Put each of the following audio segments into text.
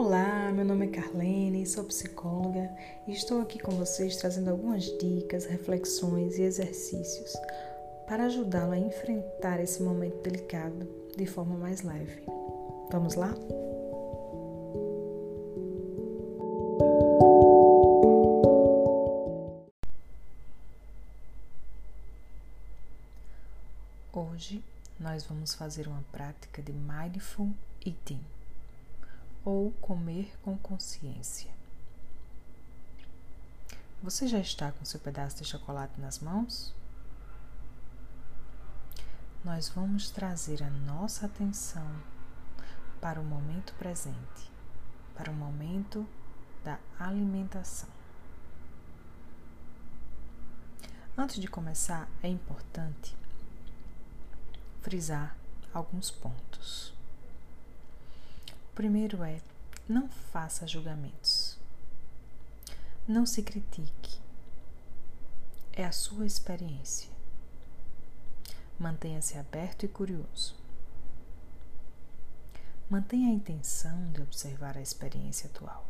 Olá, meu nome é Carlene, sou psicóloga e estou aqui com vocês trazendo algumas dicas, reflexões e exercícios para ajudá-lo a enfrentar esse momento delicado de forma mais leve. Vamos lá? Hoje nós vamos fazer uma prática de Mindful Eating ou comer com consciência. Você já está com seu pedaço de chocolate nas mãos? Nós vamos trazer a nossa atenção para o momento presente, para o momento da alimentação. Antes de começar, é importante frisar alguns pontos. Primeiro é: não faça julgamentos. Não se critique. É a sua experiência. Mantenha-se aberto e curioso. Mantenha a intenção de observar a experiência atual.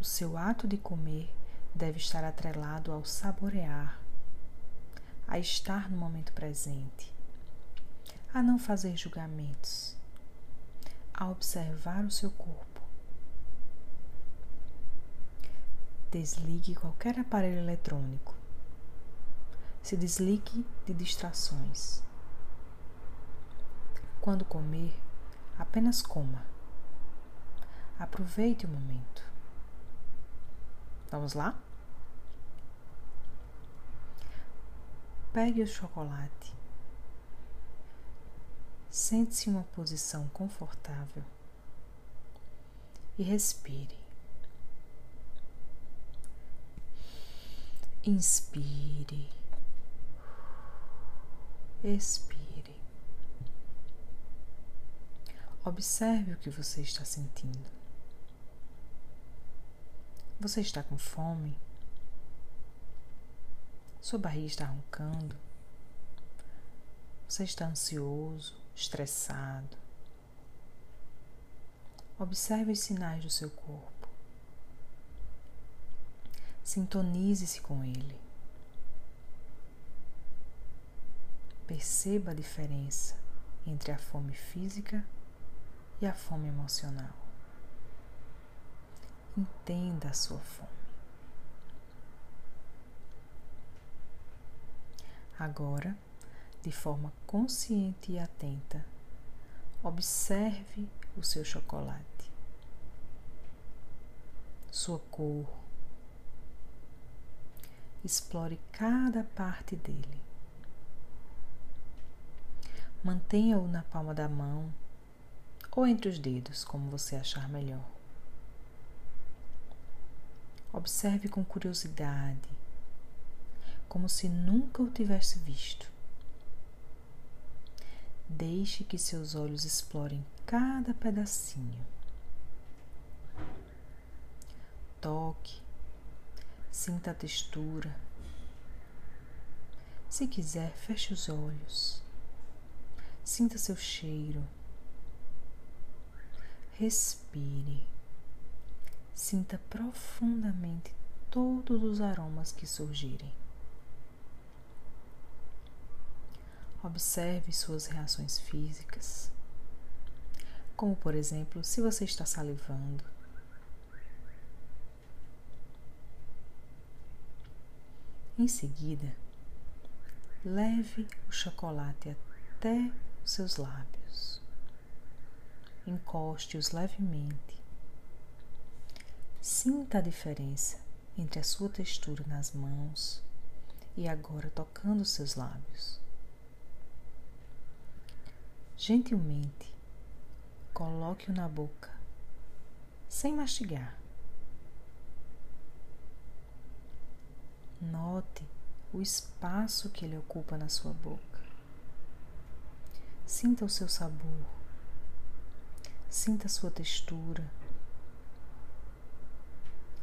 O seu ato de comer deve estar atrelado ao saborear a estar no momento presente, a não fazer julgamentos, a observar o seu corpo. Desligue qualquer aparelho eletrônico. Se desligue de distrações. Quando comer, apenas coma. Aproveite o momento. Vamos lá? Pegue o chocolate. Sente-se em uma posição confortável e respire. Inspire. Expire. Observe o que você está sentindo. Você está com fome? Sua barriga está roncando. Você está ansioso, estressado. Observe os sinais do seu corpo. Sintonize-se com ele. Perceba a diferença entre a fome física e a fome emocional. Entenda a sua fome. Agora, de forma consciente e atenta, observe o seu chocolate, sua cor. Explore cada parte dele. Mantenha-o na palma da mão ou entre os dedos, como você achar melhor. Observe com curiosidade como se nunca o tivesse visto. Deixe que seus olhos explorem cada pedacinho. Toque, sinta a textura. Se quiser, feche os olhos. Sinta seu cheiro. Respire. Sinta profundamente todos os aromas que surgirem. Observe suas reações físicas, como por exemplo, se você está salivando. Em seguida, leve o chocolate até os seus lábios. Encoste-os levemente. Sinta a diferença entre a sua textura nas mãos e agora tocando os seus lábios. Gentilmente, coloque-o na boca, sem mastigar. Note o espaço que ele ocupa na sua boca. Sinta o seu sabor. Sinta a sua textura.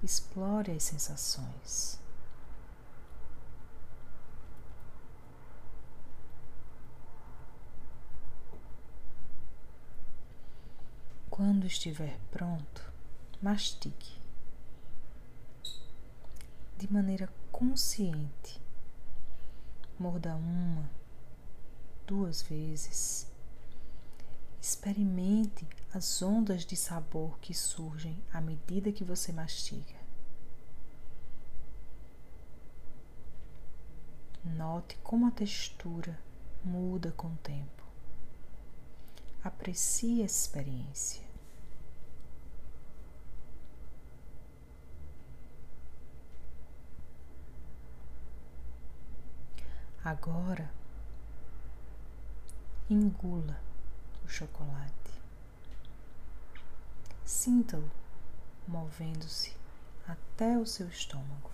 Explore as sensações. Quando estiver pronto, mastigue de maneira consciente. Morda uma, duas vezes. Experimente as ondas de sabor que surgem à medida que você mastiga. Note como a textura muda com o tempo. Aprecie essa experiência. Agora, engula o chocolate. Sinta-o movendo-se até o seu estômago.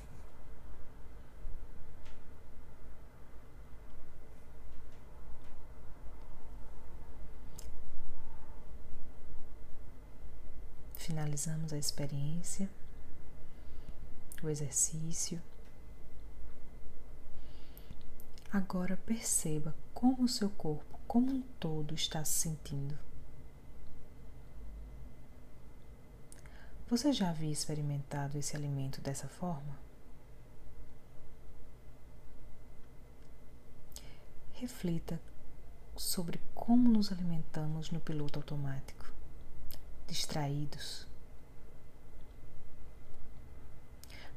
Finalizamos a experiência, o exercício. Agora perceba como o seu corpo, como um todo, está se sentindo. Você já havia experimentado esse alimento dessa forma? Reflita sobre como nos alimentamos no piloto automático, distraídos.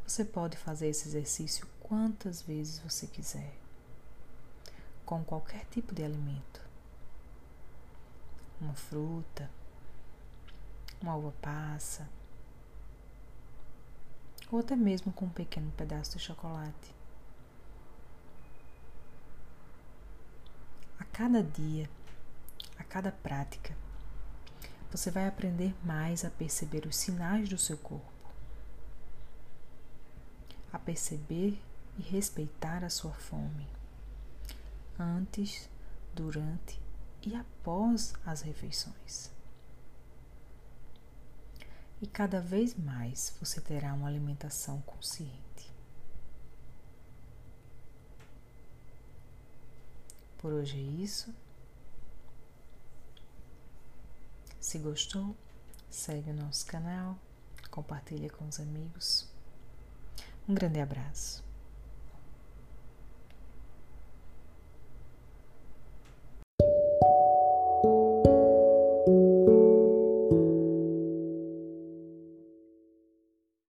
Você pode fazer esse exercício quantas vezes você quiser com qualquer tipo de alimento. Uma fruta, uma uva passa, ou até mesmo com um pequeno pedaço de chocolate. A cada dia, a cada prática, você vai aprender mais a perceber os sinais do seu corpo, a perceber e respeitar a sua fome antes, durante e após as refeições. E cada vez mais você terá uma alimentação consciente. Por hoje é isso. Se gostou, segue o nosso canal, compartilha com os amigos. Um grande abraço.